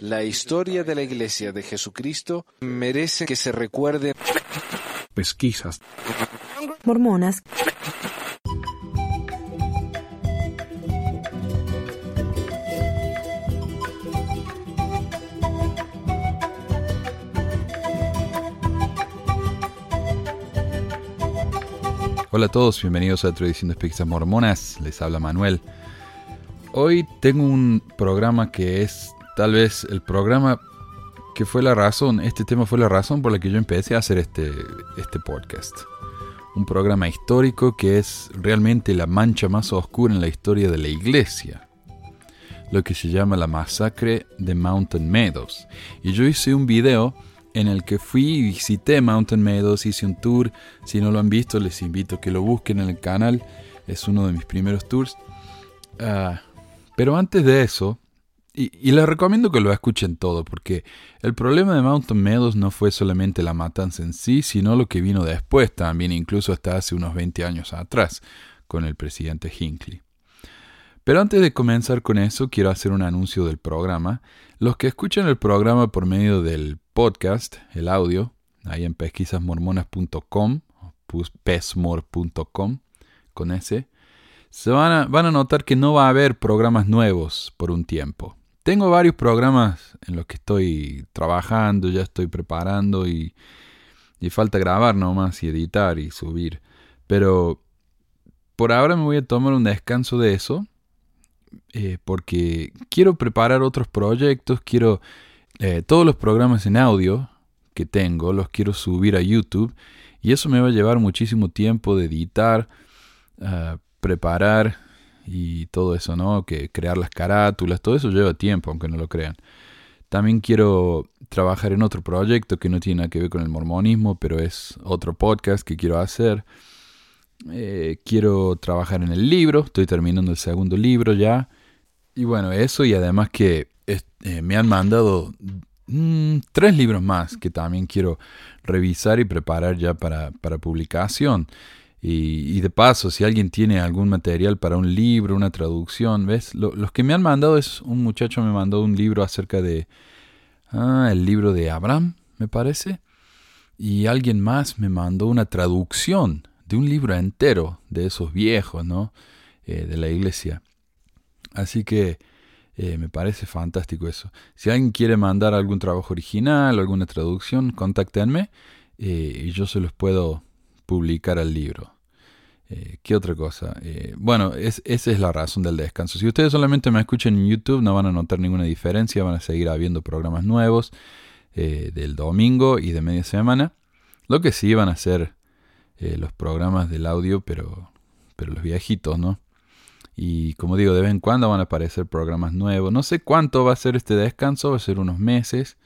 La historia de la Iglesia de Jesucristo merece que se recuerde. Pesquisas. Mormonas. Hola a todos, bienvenidos a Tradición de Pesquisas Mormonas. Les habla Manuel. Hoy tengo un programa que es tal vez el programa que fue la razón, este tema fue la razón por la que yo empecé a hacer este, este podcast. Un programa histórico que es realmente la mancha más oscura en la historia de la iglesia. Lo que se llama la masacre de Mountain Meadows. Y yo hice un video en el que fui y visité Mountain Meadows, hice un tour. Si no lo han visto, les invito a que lo busquen en el canal. Es uno de mis primeros tours. Ah, pero antes de eso, y, les recomiendo que lo escuchen todo, porque el problema de Mountain Meadows no fue solamente la matanza en sí, sino lo que vino después también, incluso hasta hace unos 20 años atrás, con el presidente Hinckley. Pero antes de comenzar con eso, quiero hacer un anuncio del programa. Los que escuchan el programa por medio del podcast, el audio, ahí en pesquisasmormonas.com, pesmor.com, con ese, se van a, van a notar que no va a haber programas nuevos por un tiempo. Tengo varios programas en los que estoy trabajando, ya estoy preparando y, y falta grabar nomás y editar y subir. Pero por ahora me voy a tomar un descanso de eso eh, porque quiero preparar otros proyectos, quiero eh, todos los programas en audio que tengo, los quiero subir a YouTube y eso me va a llevar muchísimo tiempo de editar, ah, preparar y todo eso, ¿no? Que crear las carátulas, todo eso lleva tiempo, aunque no lo crean. También quiero trabajar en otro proyecto que no tiene nada que ver con el mormonismo, pero es otro podcast que quiero hacer. Eh, quiero trabajar en el libro, estoy terminando el segundo libro ya. Y bueno, eso y además que eh, me han mandado mm, tres libros más que también quiero revisar y preparar ya para, publicación. Y, de paso, si alguien tiene algún material para un libro, una traducción, ¿ves? los que me han mandado es un muchacho me mandó un libro acerca de... Ah, el libro de Abraham, me parece. Y alguien más me mandó una traducción de un libro entero de esos viejos, ¿no? Eh, de la iglesia. Así que eh, me parece fantástico eso. Si alguien quiere mandar algún trabajo original alguna traducción, contáctenme eh, y yo se los puedo publicar al libro. ¿Qué otra cosa? bueno, esa es la razón del descanso. Si ustedes solamente me escuchan en YouTube, no van a notar ninguna diferencia. Van a seguir habiendo programas nuevos del domingo y de media semana. Lo que sí van a ser eh, los programas del audio, pero, pero los viejitos, ¿no? Y como digo, de vez en cuando van a aparecer programas nuevos. No sé cuánto va a ser este descanso, va a ser unos meses,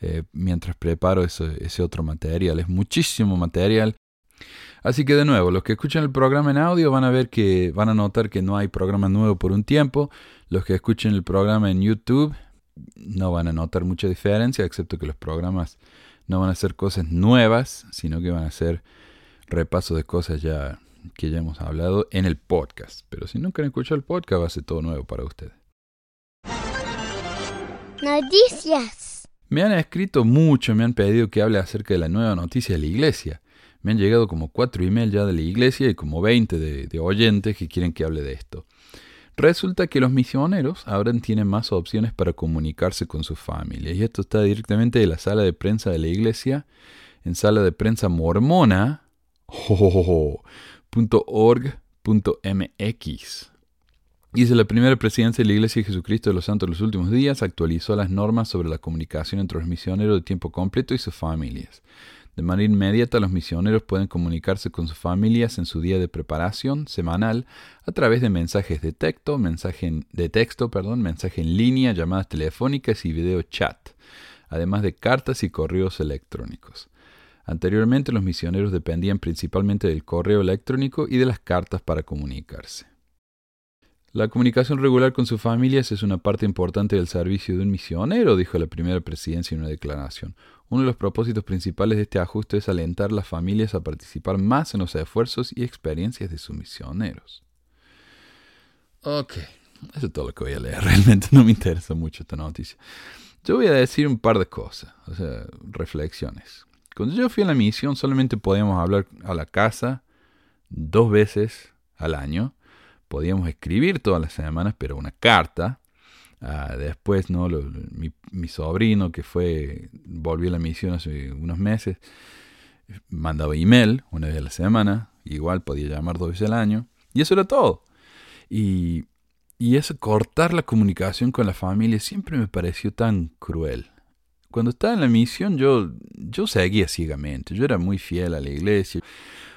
eh, mientras preparo ese otro material. Es muchísimo material. Así que de nuevo, los que escuchan el programa en audio van a ver que van a notar que no hay programa nuevo por un tiempo. Los que escuchen el programa en YouTube no van a notar mucha diferencia, excepto que los programas no van a ser cosas nuevas, sino que van a ser repaso de cosas ya que ya hemos hablado en el podcast. Pero si no quieren escuchar el podcast, va a ser todo nuevo para ustedes. Noticias. Me han escrito mucho, me han pedido que hable acerca de la nueva noticia de la iglesia. Me han llegado como cuatro emails ya de la iglesia y como 20 de, oyentes que quieren que hable de esto. Resulta que los misioneros ahora tienen más opciones para comunicarse con sus familias. Y esto está directamente de la sala de prensa de la iglesia en sala de prensa mormona .org.mx. Dice, la primera presidencia de la Iglesia de Jesucristo de los Santos de los Últimos Días actualizó las normas sobre la comunicación entre los misioneros de tiempo completo y sus familias. De manera inmediata, los misioneros pueden comunicarse con sus familias en su día de preparación semanal a través de mensajes de texto, mensaje de texto, perdón, mensaje en línea, llamadas telefónicas y video chat, además de cartas y correos electrónicos. Anteriormente los misioneros dependían principalmente del correo electrónico y de las cartas para comunicarse. La comunicación regular con sus familias es una parte importante del servicio de un misionero, dijo la primera presidencia en una declaración. Uno de los propósitos principales de este ajuste es alentar a las familias a participar más en los esfuerzos y experiencias de sus misioneros. Ok, Eso es todo lo que voy a leer. Realmente no me interesa mucho esta noticia. Yo voy a decir un par de cosas, o sea, reflexiones. Cuando yo fui a la misión solamente podíamos hablar a la casa dos veces al año. Podíamos escribir todas las semanas, pero una carta. Ah, después, ¿no? mi, mi, sobrino, que fue, volvió a la misión hace unos meses, mandaba email una vez a la semana. Igual podía llamar dos veces al año. Y eso era todo. Y, y eso, cortar la comunicación con la familia, siempre me pareció tan cruel. Cuando estaba en la misión, yo, yo seguía ciegamente. Yo era muy fiel a la iglesia.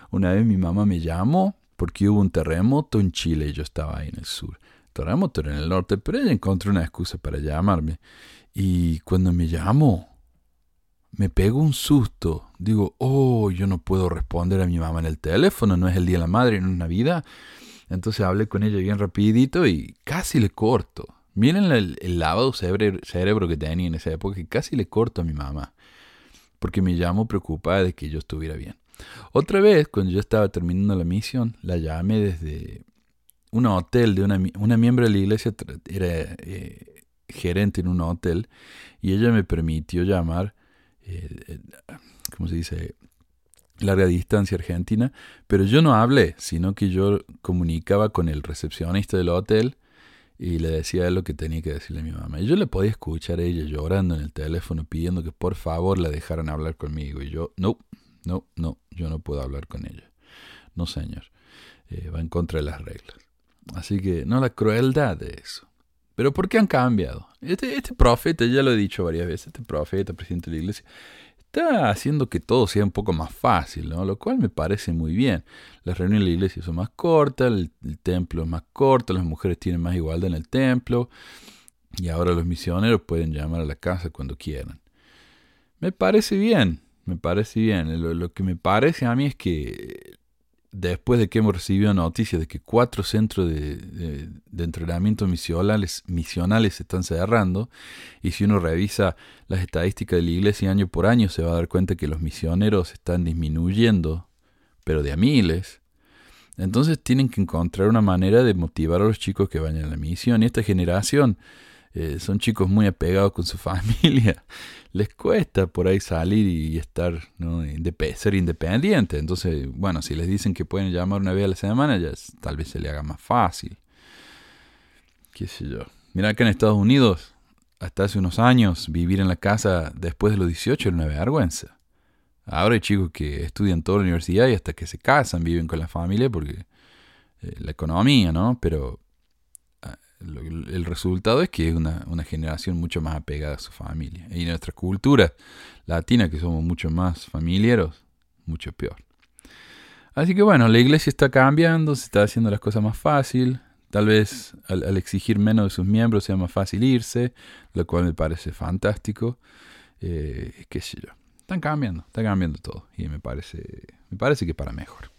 Una vez mi mamá me llamó porque hubo un terremoto en Chile y yo estaba ahí en el sur. Terremoto en el norte, pero ella encontró una excusa para llamarme. Y cuando me llamó, me pegó un susto. Digo, oh, yo no puedo responder a mi mamá en el teléfono, no es el Día de la Madre, no es Navidad. Entonces hablé con ella bien rapidito y casi le corto. Miren el, lavado cerebro, cerebro que tenía en esa época, que casi le corto a mi mamá. Porque me llamó preocupada de que yo estuviera bien. Otra vez, cuando yo estaba terminando la misión, la llamé desde un hotel de una, una miembro de la iglesia, era eh, gerente en un hotel, y ella me permitió llamar, eh, eh, ¿cómo se dice? larga distancia argentina, pero yo no hablé, sino que yo comunicaba con el recepcionista del hotel y le decía lo que tenía que decirle a mi mamá. Y yo le podía escuchar a ella llorando en el teléfono pidiendo que por favor la dejaran hablar conmigo. Y yo, no, no, no, yo no puedo hablar con ella. No, señor, eh, va en contra de las reglas. Así que, no la crueldad de eso. Pero ¿por qué han cambiado? Este, este profeta, ya lo he dicho varias veces, este profeta, presidente de la iglesia, está haciendo que todo sea un poco más fácil, ¿no? Lo cual me parece muy bien. Las reuniones de la iglesia son más cortas, el, templo es más corto, las mujeres tienen más igualdad en el templo y ahora los misioneros pueden llamar a la casa cuando quieran. Me parece bien, me parece bien. lo que me parece a mí es que después de que hemos recibido noticias de que cuatro centros de, entrenamiento misionales, misionales se están cerrando, y si uno revisa las estadísticas de la iglesia año por año, se va a dar cuenta que los misioneros están disminuyendo, pero de a miles. Entonces tienen que encontrar una manera de motivar a los chicos que vayan a la misión. Y esta generación eh, son chicos muy apegados con su familia les cuesta por ahí salir y estar, ¿no? ser independiente. Entonces, bueno, si les dicen que pueden llamar una vez a la semana, ya tal vez se le haga más fácil. ¿Qué sé yo? Mira que en Estados Unidos, hasta hace unos años, vivir en la casa después de los 18 era una vergüenza. Ahora hay chicos que estudian toda la universidad y hasta que se casan viven con la familia porque eh, la economía, ¿no? Pero el resultado es que es una, generación mucho más apegada a su familia. Y nuestra cultura latina, que somos mucho más familiares, mucho peor. Así que bueno, la iglesia está cambiando, se está haciendo las cosas más fácil. Tal vez al, exigir menos de sus miembros sea más fácil irse, lo cual me parece fantástico. Eh, qué sé yo. Están cambiando, está cambiando todo. Y me parece, me parece que para mejor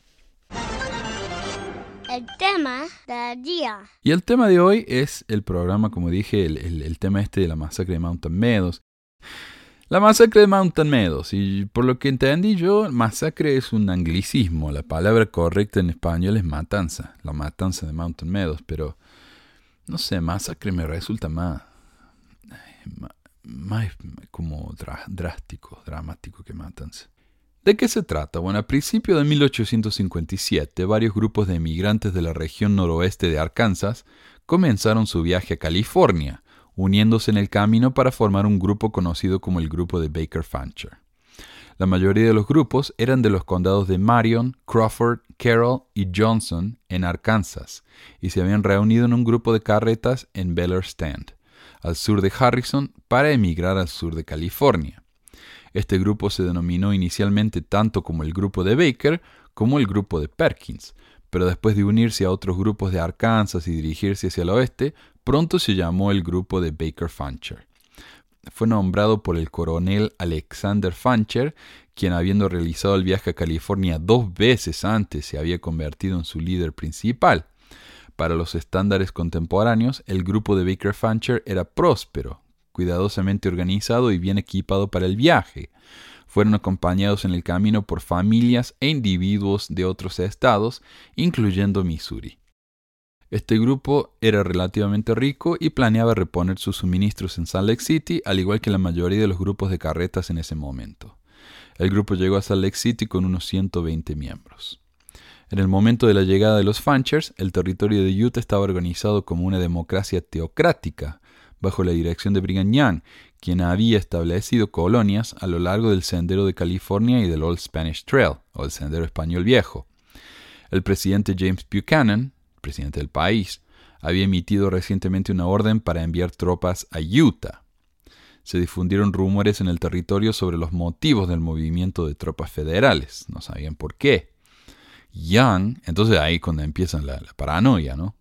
el tema del día. Y el tema de hoy es el programa, como dije, el, tema este de la masacre de Mountain Meadows. La masacre de Mountain Meadows, y por lo que entendí yo, masacre es un anglicismo, la palabra correcta en español es matanza, la matanza de Mountain Meadows, pero no sé, masacre me resulta más, más como drástico, dramático que matanza. ¿De qué se trata? Bueno, a principios de 1857, varios grupos de emigrantes de la región noroeste de Arkansas comenzaron su viaje a California, uniéndose en el camino para formar un grupo conocido como el grupo de Baker Fancher. La mayoría de los grupos eran de los condados de Marion, Crawford, Carroll y Johnson en Arkansas, y se habían reunido en un grupo de carretas en Beller Stand, al sur de Harrison, para emigrar al sur de California. Este grupo se denominó inicialmente tanto como el grupo de Baker como el grupo de Perkins, pero después de unirse a otros grupos de Arkansas y dirigirse hacia el oeste, pronto se llamó el grupo de Baker Fancher. Fue nombrado por el coronel Alexander Fancher, quien habiendo realizado el viaje a California dos veces antes se había convertido en su líder principal. Para los estándares contemporáneos, el grupo de Baker Fancher era próspero, cuidadosamente organizado y bien equipado para el viaje. Fueron acompañados en el camino por familias e individuos de otros estados, incluyendo Missouri. Este grupo era relativamente rico y planeaba reponer sus suministros en Salt Lake City, al igual que la mayoría de los grupos de carretas en ese momento. El grupo llegó a Salt Lake City con unos 120 miembros. En el momento de la llegada de los Fanchers, el territorio de Utah estaba organizado como una democracia teocrática, bajo la dirección de Brigham Young, quien había establecido colonias a lo largo del Sendero de California y del Old Spanish Trail, o el Sendero Español Viejo. El presidente James Buchanan, presidente del país, había emitido recientemente una orden para enviar tropas a Utah. Se difundieron rumores en el territorio sobre los motivos del movimiento de tropas federales. No sabían por qué. Young, entonces ahí cuando empiezan la, la paranoia, ¿no?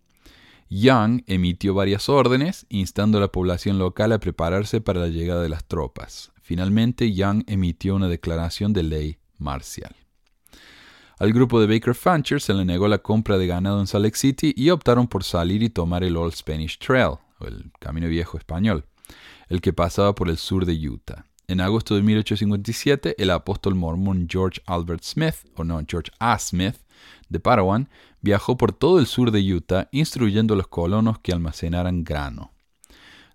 Young emitió varias órdenes instando a la población local a prepararse para la llegada de las tropas. Finalmente, Young emitió una declaración de ley marcial. Al grupo de Baker Fancher se le negó la compra de ganado en Salt Lake City y optaron por salir y tomar el Old Spanish Trail, o el Camino Viejo Español, el que pasaba por el sur de Utah. En agosto de 1857, el apóstol mormón George Albert Smith, o no, George A. Smith, de Parawan, viajó por todo el sur de Utah instruyendo a los colonos que almacenaran grano.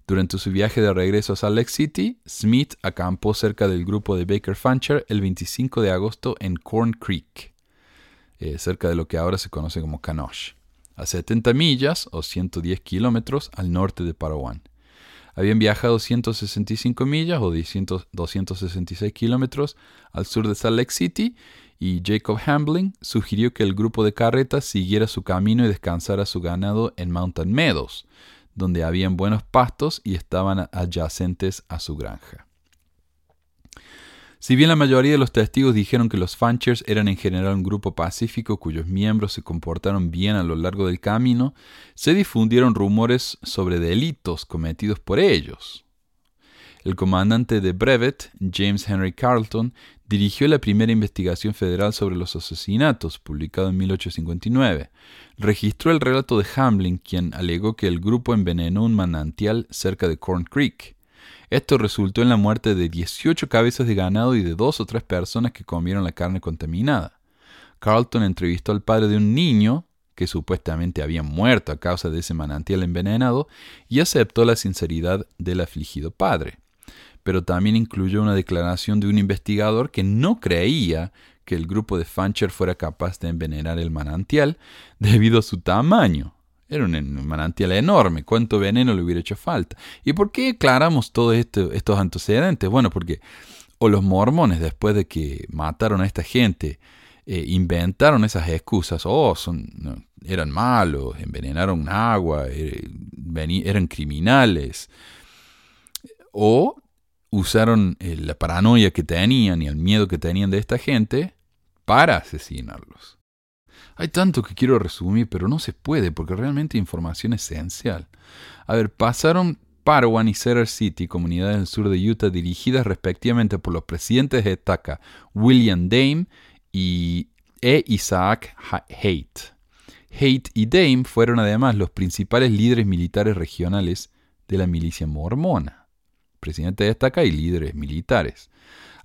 Durante su viaje de regreso a Salt Lake City, Smith acampó cerca del grupo de Baker Fancher el 25 de agosto en Corn Creek. Eh, cerca de lo que ahora se conoce como Canosh, a 70 millas o 110 kilómetros al norte de Parawan. Habían viajado 165 millas o 266 kilómetros al sur de Salt Lake City y Jacob Hambling sugirió que el grupo de carretas siguiera su camino y descansara su ganado en Mountain Meadows, donde habían buenos pastos y estaban adyacentes a su granja. Si bien la mayoría de los testigos dijeron que los Fanchers eran en general un grupo pacífico cuyos miembros se comportaron bien a lo largo del camino, se difundieron rumores sobre delitos cometidos por ellos. El comandante de Brevet, James Henry Carlton, dirigió la primera investigación federal sobre los asesinatos, publicado en 1859. Registró el relato de Hamlin, quien alegó que el grupo envenenó un manantial cerca de Corn Creek. Esto resultó en la muerte de 18 cabezas de ganado y de dos o tres personas que comieron la carne contaminada. Carlton entrevistó al padre de un niño que supuestamente había muerto a causa de ese manantial envenenado y aceptó la sinceridad del afligido padre. Pero también incluyó una declaración de un investigador que no creía que el grupo de Fancher fuera capaz de envenenar el manantial debido a su tamaño. Era un manantial enorme. ¿Cuánto veneno le hubiera hecho falta? ¿Y por qué aclaramos todos estos antecedentes? Bueno, porque o los mormones, después de que mataron a esta gente, eh, inventaron esas excusas, oh, eran malos, envenenaron agua, eh, eran criminales, o usaron eh, la paranoia que tenían y el miedo que tenían de esta gente para asesinarlos. Hay tanto que quiero resumir, pero no se puede porque realmente información esencial. A ver, pasaron Parowan y Cedar City, comunidades del sur de Utah dirigidas respectivamente por los presidentes de estaca William Dame y e. Isaac Haight. Haight y Dame fueron además los principales líderes militares regionales de la milicia mormona. Presidente de estaca y líderes militares.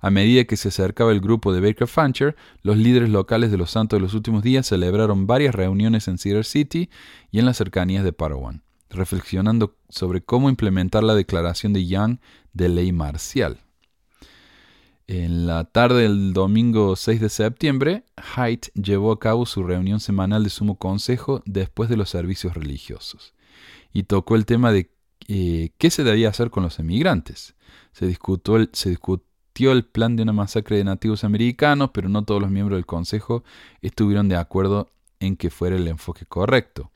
A medida que se acercaba el grupo de Baker Fancher, los líderes locales de los Santos de los Últimos Días celebraron varias reuniones en Cedar City y en las cercanías de Parawan, reflexionando sobre cómo implementar la declaración de Young de ley marcial. En la tarde del domingo 6 de septiembre, Haidt llevó a cabo su reunión semanal de sumo consejo después de los servicios religiosos y tocó el tema de eh, qué se debía hacer con los emigrantes. Se discutió, el, se, el plan de una masacre de nativos americanos, pero no todos los miembros del Consejo estuvieron de acuerdo en que fuera el enfoque correcto.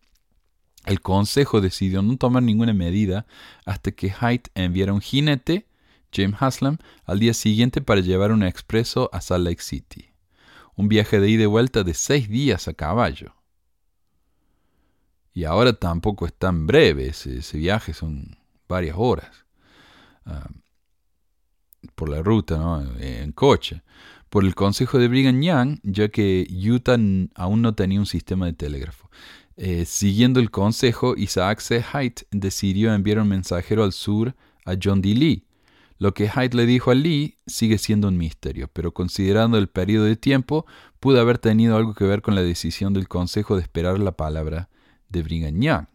El Consejo decidió no tomar ninguna medida hasta que Haidt enviara un jinete, James Haslam, al día siguiente para llevar un expreso a Salt Lake City. Un viaje de ida y vuelta de seis días a caballo. Y ahora tampoco es tan breve, ese, viaje son varias horas. Ah, por la ruta, ¿no? en coche, por el consejo de Brigham Young, ya que Utah aún no tenía un sistema de telégrafo. Eh, siguiendo el consejo, Isaac C. Haidt decidió enviar un mensajero al sur a John D. Lee. Lo que Haidt le dijo a Lee sigue siendo un misterio, pero considerando el periodo de tiempo, pudo haber tenido algo que ver con la decisión del consejo de esperar la palabra de Young.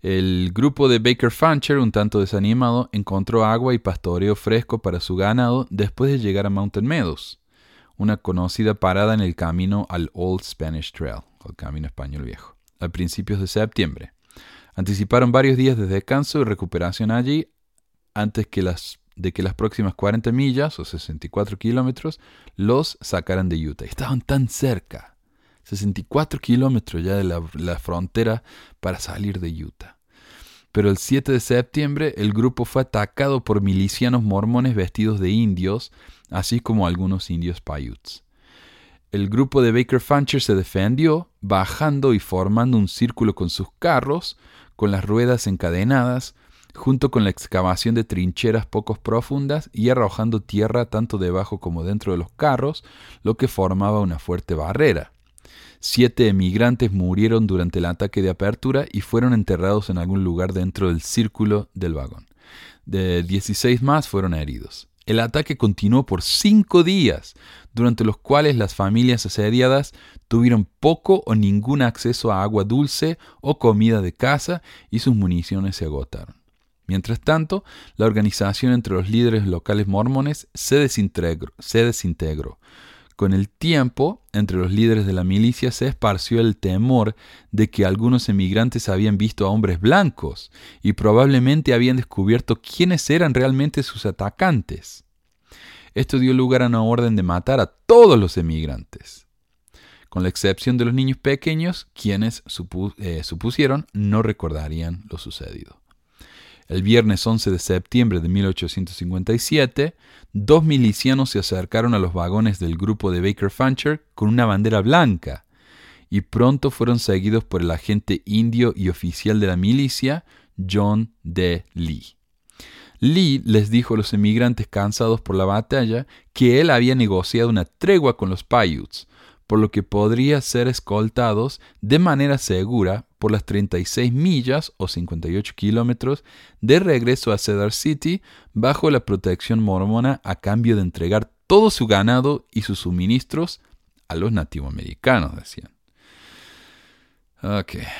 El grupo de Baker Fancher, un tanto desanimado, encontró agua y pastoreo fresco para su ganado después de llegar a Mountain Meadows, una conocida parada en el camino al Old Spanish Trail, el camino español viejo, a principios de septiembre. Anticiparon varios días de descanso y recuperación allí antes que las, de que las próximas 40 millas o 64 kilómetros los sacaran de Utah. Estaban tan cerca. 64 kilómetros ya de la, frontera para salir de Utah. Pero el 7 de septiembre el grupo fue atacado por milicianos mormones vestidos de indios, así como algunos indios Paiutes. El grupo de Baker Fancher se defendió, bajando y formando un círculo con sus carros, con las ruedas encadenadas, junto con la excavación de trincheras pocos profundas y arrojando tierra tanto debajo como dentro de los carros, lo que formaba una fuerte barrera. Siete emigrantes murieron durante el ataque de apertura y fueron enterrados en algún lugar dentro del círculo del vagón. De 16 más fueron heridos. El ataque continuó por cinco días, durante los cuales las familias asediadas tuvieron poco o ningún acceso a agua dulce o comida de casa y sus municiones se agotaron. Mientras tanto, la organización entre los líderes locales mormones se desintegró, se desintegró con el tiempo, entre los líderes de la milicia se esparció el temor de que algunos emigrantes habían visto a hombres blancos y probablemente habían descubierto quiénes eran realmente sus atacantes. Esto dio lugar a una orden de matar a todos los emigrantes, con la excepción de los niños pequeños, quienes eh, supusieron no recordarían lo sucedido. El viernes 11 de septiembre de 1857, dos milicianos se acercaron a los vagones del grupo de Baker Fancher con una bandera blanca y pronto fueron seguidos por el agente indio y oficial de la milicia, John D. Lee. Lee les dijo a los emigrantes cansados por la batalla que él había negociado una tregua con los Paiutes, por lo que podría ser escoltados de manera segura por las 36 millas o 58 kilómetros de regreso a Cedar City bajo la protección mormona a cambio de entregar todo su ganado y sus suministros a los nativoamericanos, decían.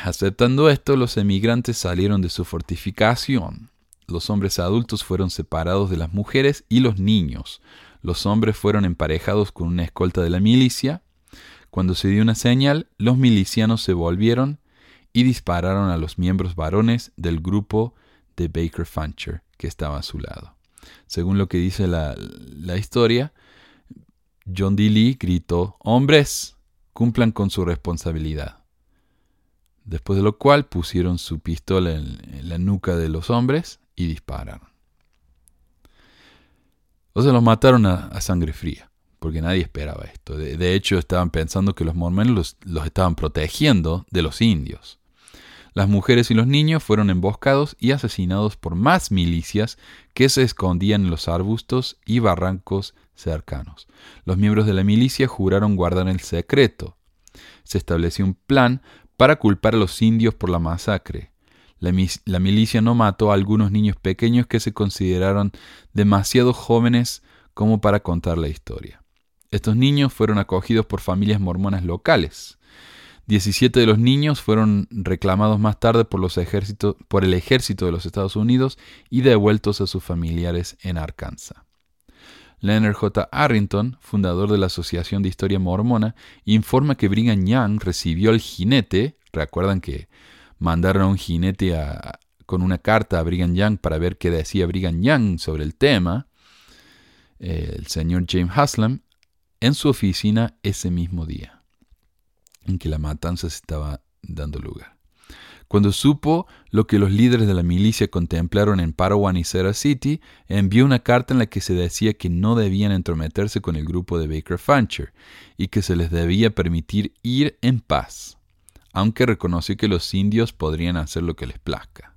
Aceptando esto, los emigrantes salieron de su fortificación. Los hombres adultos fueron separados de las mujeres y los niños. Los hombres fueron emparejados con una escolta de la milicia cuando se dio una señal, los milicianos se volvieron y dispararon a los miembros varones del grupo de Baker Fancher que estaba a su lado. Según lo que dice la, historia, John D. Lee gritó, hombres, cumplan con su responsabilidad. Después de lo cual pusieron su pistola en, la nuca de los hombres y dispararon. O sea, los mataron a sangre fría porque nadie esperaba esto. De, hecho, estaban pensando que los mormones los, estaban protegiendo de los indios. Las mujeres y los niños fueron emboscados y asesinados por más milicias que se escondían en los arbustos y barrancos cercanos. Los miembros de la milicia juraron guardar el secreto. Se estableció un plan para culpar a los indios por la masacre. La, la milicia no mató a algunos niños pequeños que se consideraron demasiado jóvenes como para contar la historia. Estos niños fueron acogidos por familias mormonas locales. 17 de los niños fueron reclamados más tarde por, el ejército de los Estados Unidos y devueltos a sus familiares en Arkansas. Leonard J. Arrington, fundador de la Asociación de Historia Mormona, informa que Brigham Young recibió al jinete, recuerdan que mandaron a un jinete con una carta a Brigham Young para ver qué decía Brigham Young sobre el tema, el señor James Haslam, en su oficina ese mismo día en que la matanza se estaba dando lugar. Cuando supo lo que los líderes de la milicia contemplaron en Parawan y Cedar City, envió una carta en la que se decía que no debían entrometerse con el grupo de Baker Fancher y que se les debía permitir ir en paz, aunque reconoció que los indios podrían hacer lo que les plazca.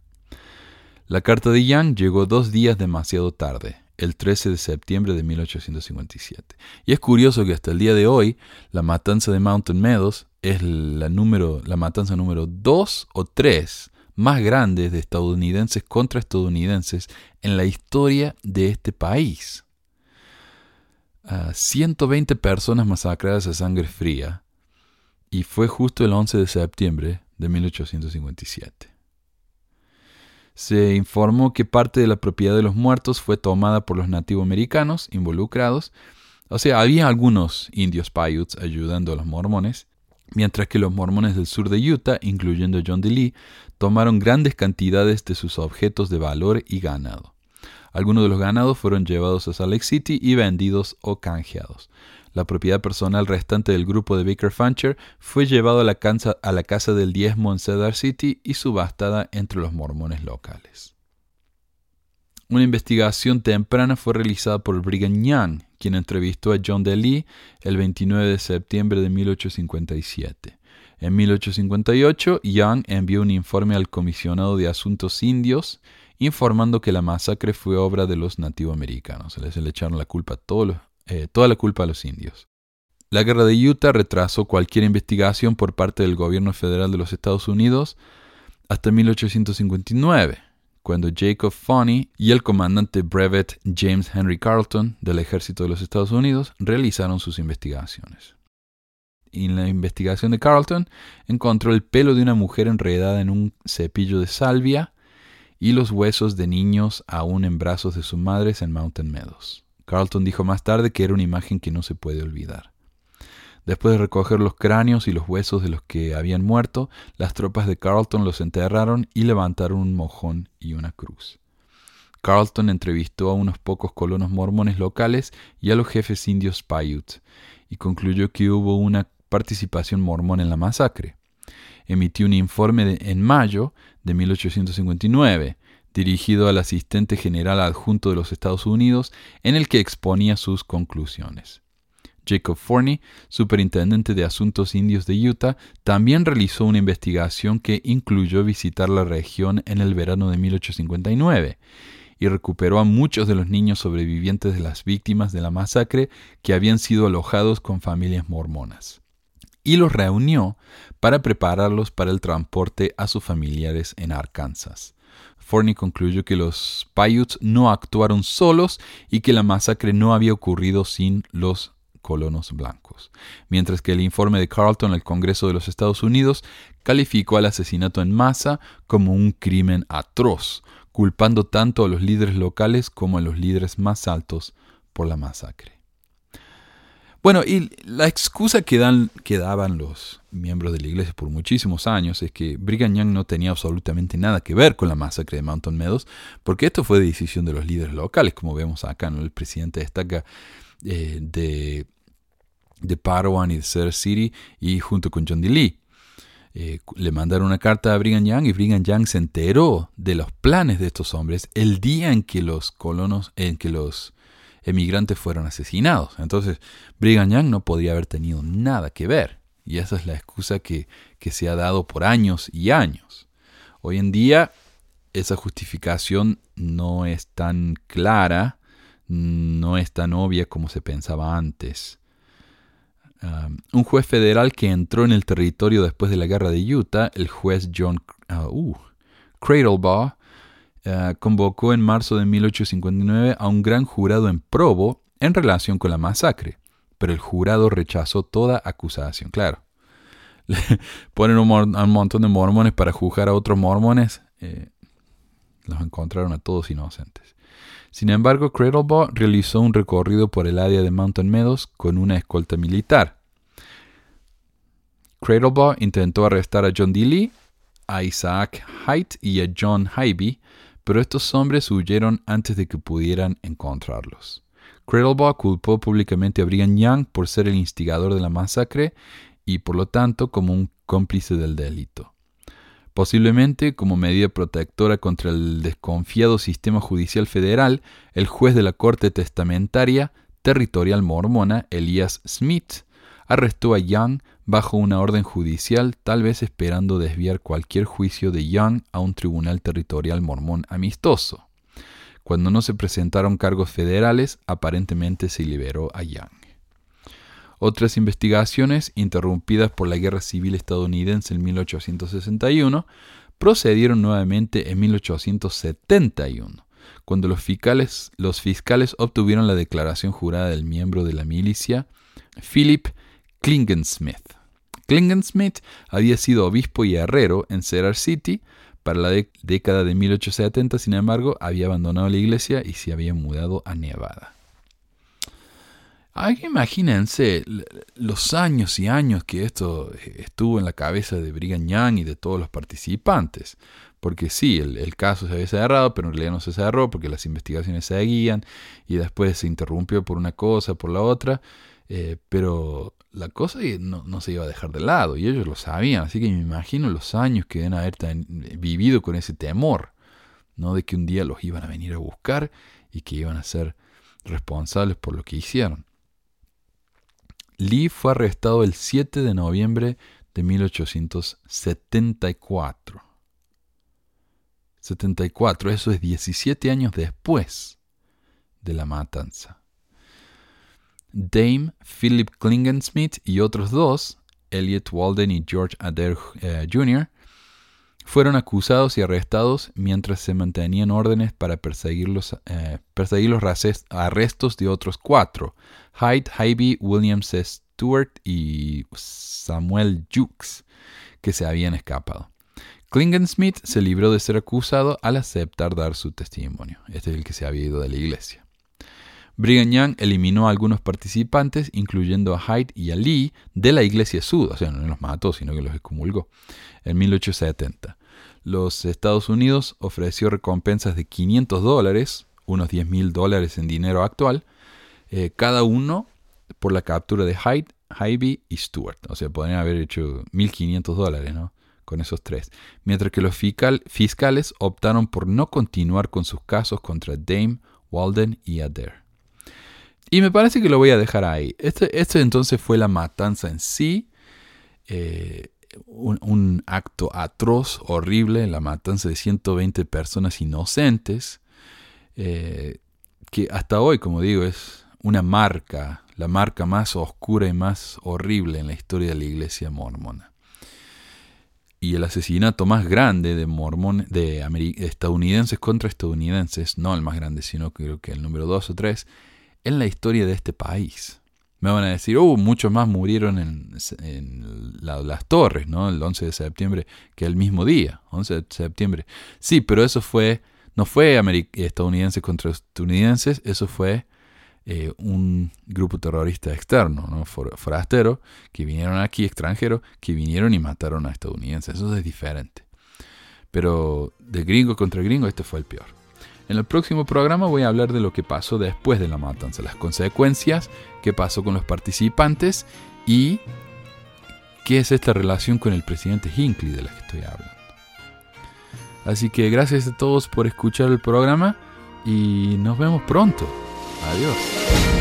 La carta de Young llegó dos días demasiado tarde, el 13 de septiembre de 1857. Y es curioso que hasta el día de hoy la matanza de Mountain Meadows es la, número, la matanza número 2 o 3 más grande de estadounidenses contra estadounidenses en la historia de este país. 120 personas masacradas a sangre fría y fue justo el 11 de septiembre de 1857. Se informó que parte de la propiedad de los muertos fue tomada por los nativoamericanos involucrados, o sea, había algunos indios Paiutes ayudando a los mormones, mientras que los mormones del sur de Utah, incluyendo John DeLee, tomaron grandes cantidades de sus objetos de valor y ganado. Algunos de los ganados fueron llevados a Salt Lake City y vendidos o canjeados. La propiedad personal restante del grupo de Baker Fancher fue llevado a la, casa, a del diezmo en Cedar City y subastada entre los mormones locales. Una investigación temprana fue realizada por Brigham Young, quien entrevistó a John DeLee el 29 de septiembre de 1857. En 1858, Young envió un informe al comisionado de Asuntos Indios informando que la masacre fue obra de los nativoamericanos. Les le echaron la culpa eh, toda la culpa a los indios. La guerra de Utah retrasó cualquier investigación por parte del gobierno federal de los Estados Unidos hasta 1859, cuando Jacob Foney y el comandante Brevet James Henry Carlton del ejército de los Estados Unidos realizaron sus investigaciones. en la investigación de Carlton encontró el pelo de una mujer enredada en un cepillo de salvia y los huesos de niños aún en brazos de sus madres en Mountain Meadows. Carlton dijo más tarde que era una imagen que no se puede olvidar. Después de recoger los cráneos y los huesos de los que habían muerto, las tropas de Carlton los enterraron y levantaron un mojón y una cruz. Carlton entrevistó a unos pocos colonos mormones locales y a los jefes indios Paiute, y concluyó que hubo una participación mormón en la masacre. Emitió un informe en mayo de 1859, dirigido al asistente general adjunto de los Estados Unidos, en el que exponía sus conclusiones. Jacob Forney, superintendente de Asuntos Indios de Utah, también realizó una investigación que incluyó visitar la región en el verano de 1859 y recuperó a muchos de los niños sobrevivientes de las víctimas de la masacre que habían sido alojados con familias mormonas y los reunió para prepararlos para el transporte a sus familiares en Arkansas. Forney concluyó que los Paiutes no actuaron solos y que la masacre no había ocurrido sin los colonos blancos, mientras que el informe de Carlton al Congreso de los Estados Unidos calificó al asesinato en masa como un crimen atroz, culpando tanto a los líderes locales como a los líderes más altos por la masacre. Bueno, y la excusa que, dan, que daban los miembros de la iglesia por muchísimos años es que Brigham Young no tenía absolutamente nada que ver con la masacre de Mountain Meadows, porque esto fue decisión de los líderes locales, como vemos acá, el presidente destaca eh, de, de Parowan y de Cedar City y junto con John D. Lee. Eh, le mandaron una carta a Brigham Young y Brigham Young se enteró de los planes de estos hombres el día en que los colonos, en que los emigrantes fueron asesinados. Entonces, Brigham Young no podía haber tenido nada que ver. Y esa es la excusa que, que se ha dado por años y años. Hoy en día, esa justificación no es tan clara, no es tan obvia como se pensaba antes. Um, un juez federal que entró en el territorio después de la guerra de Utah, el juez John uh, uh Cradlebaugh, uh, convocó en marzo de 1859 a un gran jurado en Provo en relación con la masacre, pero el jurado rechazó toda acusación. Claro, ponen un, un, montón de mormones para juzgar a otros mormones, eh, los encontraron a todos inocentes. Sin embargo, Cradlebaugh realizó un recorrido por el área de Mountain Meadows con una escolta militar. Cradlebaugh intentó arrestar a John D. Lee, a Isaac Haight y a John Hybe, pero estos hombres huyeron antes de que pudieran encontrarlos. Cradlebaugh culpó públicamente a Brigham Young por ser el instigador de la masacre y por lo tanto como un cómplice del delito. Posiblemente como medida protectora contra el desconfiado sistema judicial federal, el juez de la Corte Testamentaria Territorial Mormona, Elias Smith, arrestó a Young bajo una orden judicial, tal vez esperando desviar cualquier juicio de Young a un tribunal territorial mormón amistoso. Cuando no se presentaron cargos federales, aparentemente se liberó a Young. Otras investigaciones, interrumpidas por la Guerra Civil estadounidense en 1861, procedieron nuevamente en 1871, cuando los fiscales, los fiscales obtuvieron la declaración jurada del miembro de la milicia, Philip Klingensmith. Klingensmith había sido obispo y herrero en Cedar City. Para la década de 1870, sin embargo, había abandonado la iglesia y se había mudado a Nevada. Imagínense los años y años que esto eh, estuvo en la cabeza de Brigham Young y de todos los participantes. Porque sí, el, el caso se había cerrado, pero en realidad no se cerró porque las investigaciones seguían y después se interrumpió por una cosa, por la otra. eh, pero la cosa no, no se iba a dejar de lado y ellos lo sabían. Así que me imagino los años que deben haber ten- vivido con ese temor, ¿no? De que un día los iban a venir a buscar y que iban a ser responsables por lo que hicieron. Lee fue arrestado el 7 de noviembre de 1874. 74, eso es 17 años después de la matanza. Dame Philip Klingensmith y otros dos, Elliot Walden y George Adair eh, Jr., fueron acusados y arrestados mientras se mantenían órdenes para perseguir los, eh, perseguir los arrestos de otros cuatro, Hyde, Hybe, Williams. Stewart y Samuel Jukes, que se habían escapado. Klingensmith se libró de ser acusado al aceptar dar su testimonio. Este es el que se había ido de la iglesia. Brigham Young eliminó a algunos participantes, incluyendo a Hyde y a Lee, de la iglesia sud, o sea, no los mató, sino que los excomulgó, en 1870. Los Estados Unidos ofreció recompensas de 500 dólares, unos 10 mil dólares en dinero actual, eh, cada uno por la captura de Hyde, Hybe y Stewart. O sea, podrían haber hecho 1.500 dólares, ¿no? Con esos tres. Mientras que los fiscal- fiscales optaron por no continuar con sus casos contra Dame, Walden y Adair. Y me parece que lo voy a dejar ahí. Este, este entonces fue la matanza en sí. eh, un, acto atroz, horrible, la matanza de 120 personas inocentes. eh, que hasta hoy, como digo, es una marca, la marca más oscura y más horrible en la historia de la iglesia mormona. Y el asesinato más grande de de estadounidenses contra estadounidenses, no el más grande, sino creo que el número dos o tres, en la historia de este país. Me van a decir, oh, muchos más murieron en, en la- las torres, ¿no? El 11 de septiembre, que el mismo día, 11 de septiembre. Sí, pero eso fue, no fue estadounidenses contra estadounidenses, eso fue eh, un grupo terrorista externo, ¿no? For- forastero, que vinieron aquí, extranjeros, que vinieron y mataron a estadounidenses. Eso es diferente. Pero de gringo contra gringo, este fue el peor. En el próximo programa voy a hablar de lo que pasó después de la matanza, las consecuencias, qué pasó con los participantes y qué es esta relación con el presidente Hinckley de la que estoy hablando. Así que gracias a todos por escuchar el programa y nos vemos pronto. Adiós.